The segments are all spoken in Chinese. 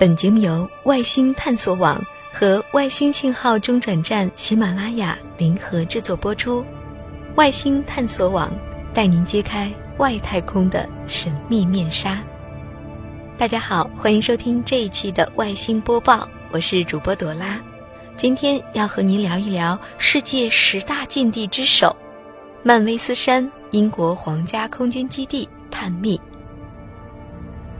本节目由外星探索网和外星信号中转站喜马拉雅联合制作播出。外星探索网带您揭开外太空的神秘面纱。大家好，欢迎收听这一期的外星播报，我是主播朵拉。今天要和您聊一聊世界十大禁地之首——曼威斯山英国皇家空军基地探秘。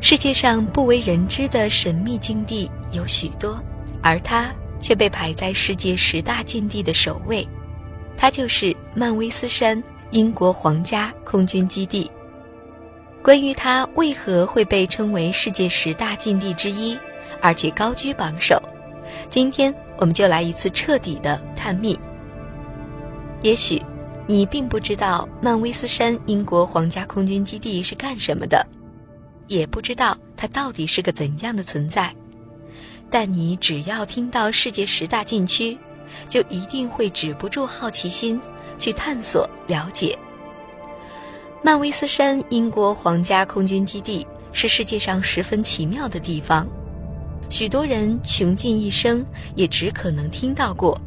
世界上不为人知的神秘禁地有许多，而它却被排在世界十大禁地的首位。它就是曼威斯山英国皇家空军基地。关于它为何会被称为世界十大禁地之一，而且高居榜首，今天我们就来一次彻底的探秘。也许你并不知道曼威斯山英国皇家空军基地是干什么的。也不知道它到底是个怎样的存在，但你只要听到世界十大禁区，就一定会止不住好奇心去探索了解。曼威斯山英国皇家空军基地是世界上十分奇妙的地方，许多人穷尽一生也只可能听到过，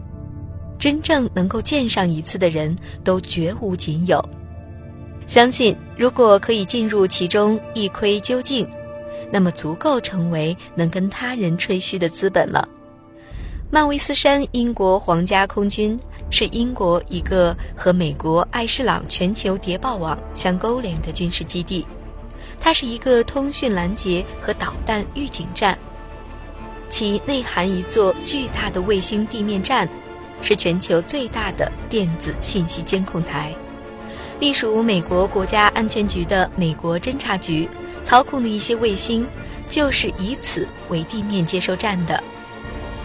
真正能够见上一次的人都绝无仅有。相信，如果可以进入其中一窥究竟，那么足够成为能跟他人吹嘘的资本了。曼威斯山英国皇家空军是英国一个和美国艾士朗全球谍报网相勾连的军事基地，它是一个通讯拦截和导弹预警站，其内含一座巨大的卫星地面站，是全球最大的电子信息监控台。隶属美国国家安全局的美国侦察局操控的一些卫星，就是以此为地面接收站的。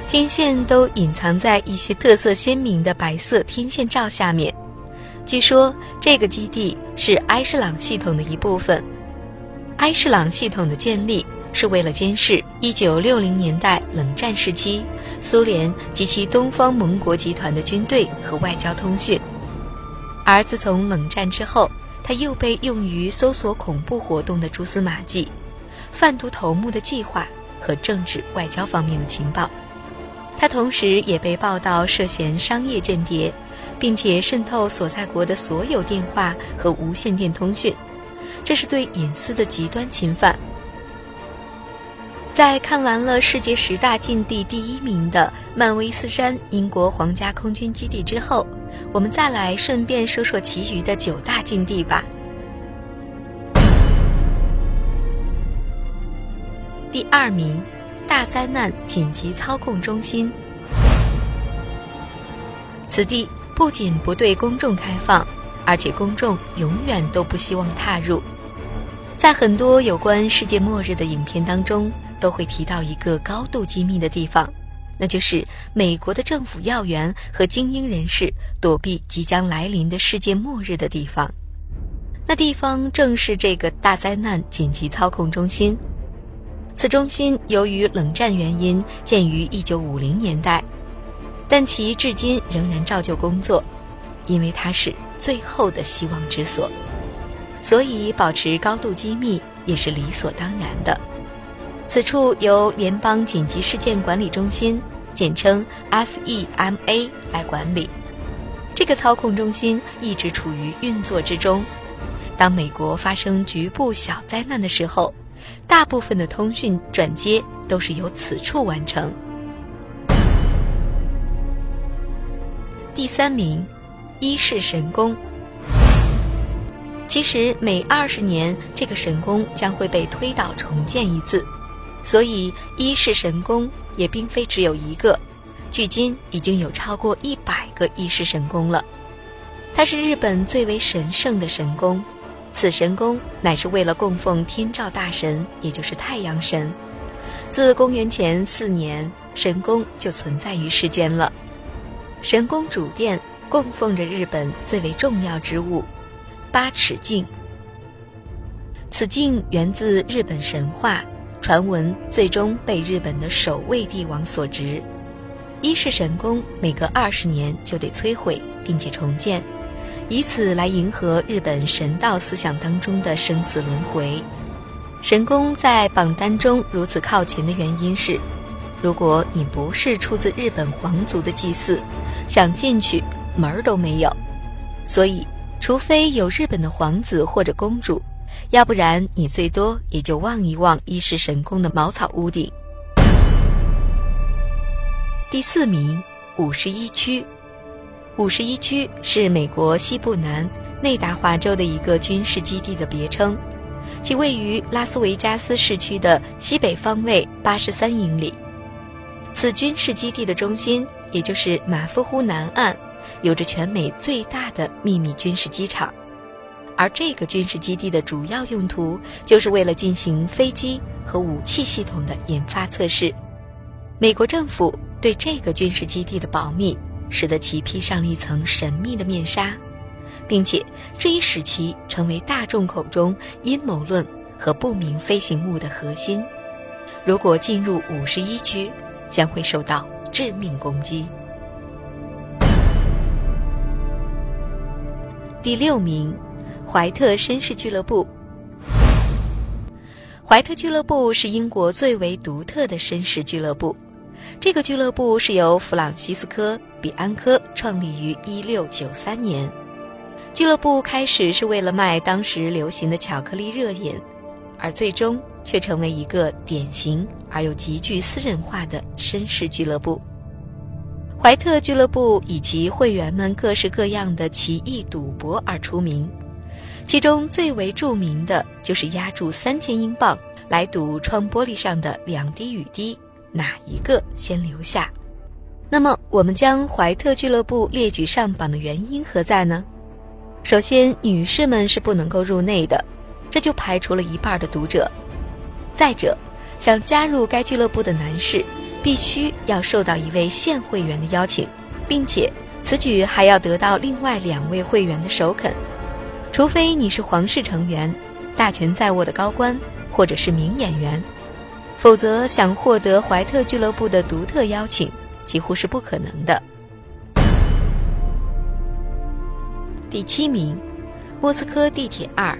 天线都隐藏在一些特色鲜明的白色天线罩下面。据说这个基地是埃士朗系统的一部分。埃士朗系统的建立是为了监视1960年代冷战时期苏联及其东方盟国集团的军队和外交通讯。而自从冷战之后，它又被用于搜索恐怖活动的蛛丝马迹、贩毒头目的计划和政治外交方面的情报。它同时也被报道涉嫌商业间谍，并且渗透所在国的所有电话和无线电通讯，这是对隐私的极端侵犯。在看完了世界十大禁地第一名的曼威斯山英国皇家空军基地之后，我们再来顺便说说其余的九大禁地吧。第二名，大灾难紧急操控中心。此地不仅不对公众开放，而且公众永远都不希望踏入。在很多有关世界末日的影片当中。都会提到一个高度机密的地方，那就是美国的政府要员和精英人士躲避即将来临的世界末日的地方。那地方正是这个大灾难紧急操控中心。此中心由于冷战原因建于1950年代，但其至今仍然照旧工作，因为它是最后的希望之所，所以保持高度机密也是理所当然的。此处由联邦紧急事件管理中心（简称 FEMA） 来管理。这个操控中心一直处于运作之中。当美国发生局部小灾难的时候，大部分的通讯转接都是由此处完成。第三名，伊势神宫。其实每二十年，这个神宫将会被推倒重建一次。所以，伊势神宫也并非只有一个，距今已经有超过一百个伊势神宫了。它是日本最为神圣的神宫，此神宫乃是为了供奉天照大神，也就是太阳神。自公元前四年，神宫就存在于世间了。神宫主殿供奉着日本最为重要之物——八尺镜。此镜源自日本神话。传闻最终被日本的守卫帝王所执，伊势神宫每隔二十年就得摧毁并且重建，以此来迎合日本神道思想当中的生死轮回。神宫在榜单中如此靠前的原因是，如果你不是出自日本皇族的祭祀，想进去门儿都没有。所以，除非有日本的皇子或者公主，要不然你最多也就望一望伊势神宫的茅草屋顶。第四名，五十一区。五十一区是美国西部南内达华州的一个军事基地的别称。其位于拉斯维加斯市区的西北方位八十三英里。此军事基地的中心，也就是马夫湖南岸，有着全美最大的秘密军事机场。而这个军事基地的主要用途，就是为了进行飞机和武器系统的研发测试。美国政府对这个军事基地的保密，使得其披上了一层神秘的面纱。并且，这一使其成为大众口中阴谋论和不明飞行物的核心。如果进入五十一区，将会受到致命攻击。第六名，怀特绅士俱乐部。怀特俱乐部是英国最为独特的绅士俱乐部。这个俱乐部是由弗朗西斯科·比安科创立于一六九三年。俱乐部开始是为了卖当时流行的巧克力热饮，而最终却成为一个典型而又极具私人化的绅士俱乐部。怀特俱乐部以其会员们各式各样的奇异赌博而出名，其中最为著名的就是压注三千英镑来赌窗玻璃上的两滴雨滴，哪一个先留下？那么，我们将怀特俱乐部列举上榜的原因何在呢？首先，女士们是不能够入内的，这就排除了一半的读者。再者，想加入该俱乐部的男士，必须要受到一位现会员的邀请，并且此举还要得到另外两位会员的首肯。除非你是皇室成员、大权在握的高官，或者是名演员，否则想获得怀特俱乐部的独特邀请，几乎是不可能的。第七名，莫斯科地铁二。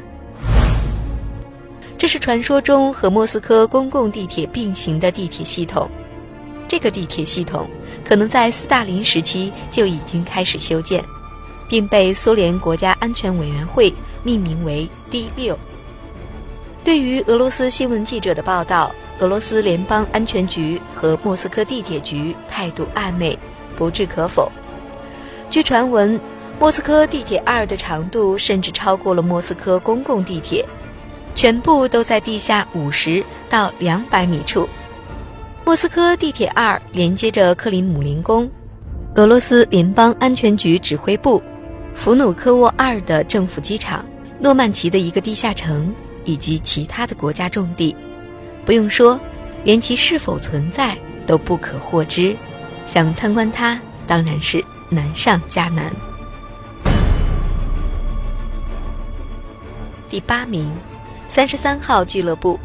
这是传说中和莫斯科公共地铁并行的地铁系统。这个地铁系统可能在斯大林时期就已经开始修建，并被苏联国家安全委员会命名为 D 六。对于俄罗斯新闻记者的报道，俄罗斯联邦安全局和莫斯科地铁局态度暧昧，不置可否。据传闻。莫斯科地铁二的长度甚至超过了莫斯科公共地铁，全部都在地下五十到两百米处。莫斯科地铁二连接着克里姆林宫、俄罗斯联邦安全局指挥部、弗努科沃二的政府机场、诺曼奇的一个地下城以及其他的国家重地。不用说，连其是否存在都不可获知。想参观它，当然是难上加难。第八名，三十三号俱乐部。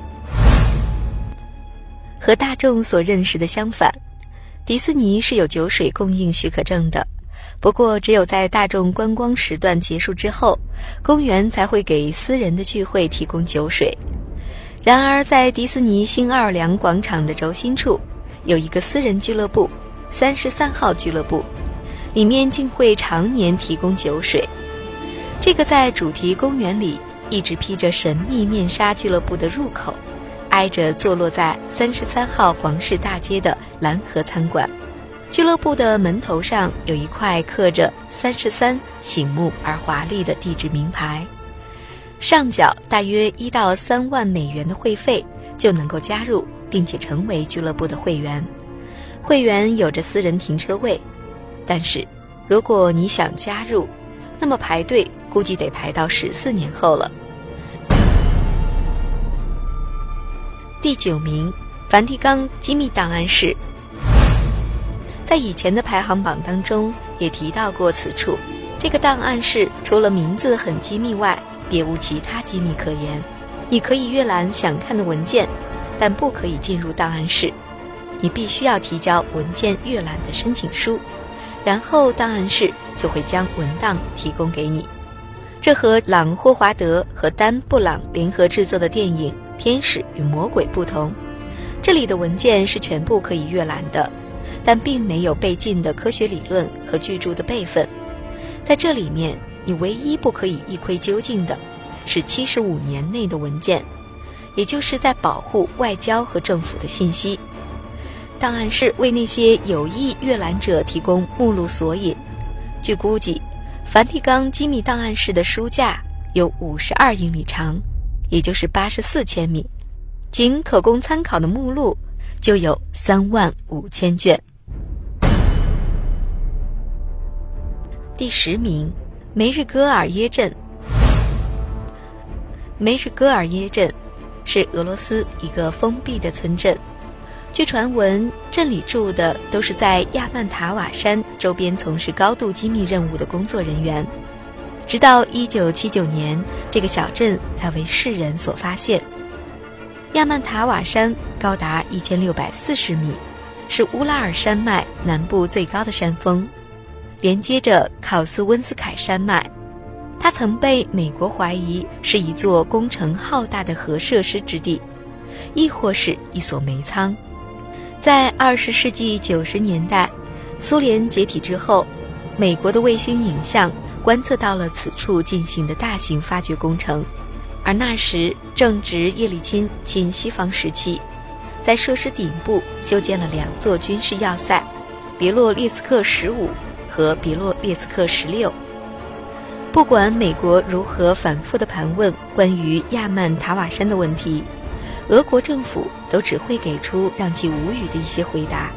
和大众所认识的相反，迪士尼是有酒水供应许可证的。不过，只有在大众观光时段结束之后，公园才会给私人的聚会提供酒水。然而，在迪士尼新奥尔良广场的轴心处，有一个私人俱乐部——三十三号俱乐部，里面竟会常年提供酒水。这个在主题公园里。一直披着神秘面纱俱乐部的入口，挨着坐落在三十三号皇室大街的蓝河餐馆。俱乐部的门头上有一块刻着“三十三”醒目而华丽的地址名牌。上缴大约一到三万美元的会费，就能够加入并且成为俱乐部的会员。会员有着私人停车位，但是如果你想加入，那么排队估计得排到十四年后了。第九名，梵蒂冈机密档案室。在以前的排行榜当中也提到过此处。这个档案室除了名字很机密外，别无其他机密可言。你可以阅览想看的文件，但不可以进入档案室。你必须要提交文件阅览的申请书，然后档案室就会将文档提供给你。这和朗·霍华德和丹·布朗联合制作的电影。天使与魔鬼不同，这里的文件是全部可以阅览的，但并没有被禁的科学理论和巨著的备份。在这里面，你唯一不可以一窥究竟的，是七十五年内的文件，也就是在保护外交和政府的信息。档案室为那些有意阅览者提供目录索引。据估计，梵蒂冈机密档案室的书架有五十二英里长，也就是八十四千米，仅可供参考的目录就有三万五千卷。第十名，梅日戈尔耶镇。梅日戈尔耶镇是俄罗斯一个封闭的村镇。据传闻，镇里住的都是在亚曼塔瓦山周边从事高度机密任务的工作人员。直到1979年，这个小镇才为世人所发现。亚曼塔瓦山高达1640米，是乌拉尔山脉南部最高的山峰，连接着考斯温斯凯山脉。它曾被美国怀疑是一座工程浩大的核设施之地，亦或是一所煤仓。在二十世纪九十年代，苏联解体之后，美国的卫星影像观测到了此处进行的大型发掘工程，而那时正值叶利钦亲西方时期，在设施顶部修建了两座军事要塞，别洛列斯克十五和别洛列斯克十六。不管美国如何反复的盘问关于亚曼塔瓦山的问题。俄国政府都只会给出让其无语的一些回答。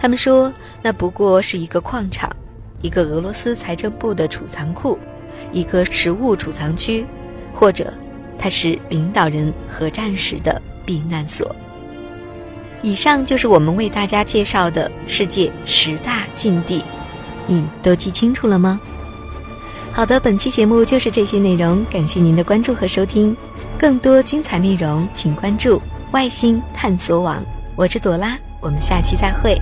他们说，那不过是一个矿场，一个俄罗斯财政部的储藏库，一个食物储藏区，或者它是领导人核战时的避难所。以上就是我们为大家介绍的世界十大禁地，你都记清楚了吗？好的，本期节目就是这些内容，感谢您的关注和收听。更多精彩内容，请关注“外星探索网”。我是朵拉，我们下期再会。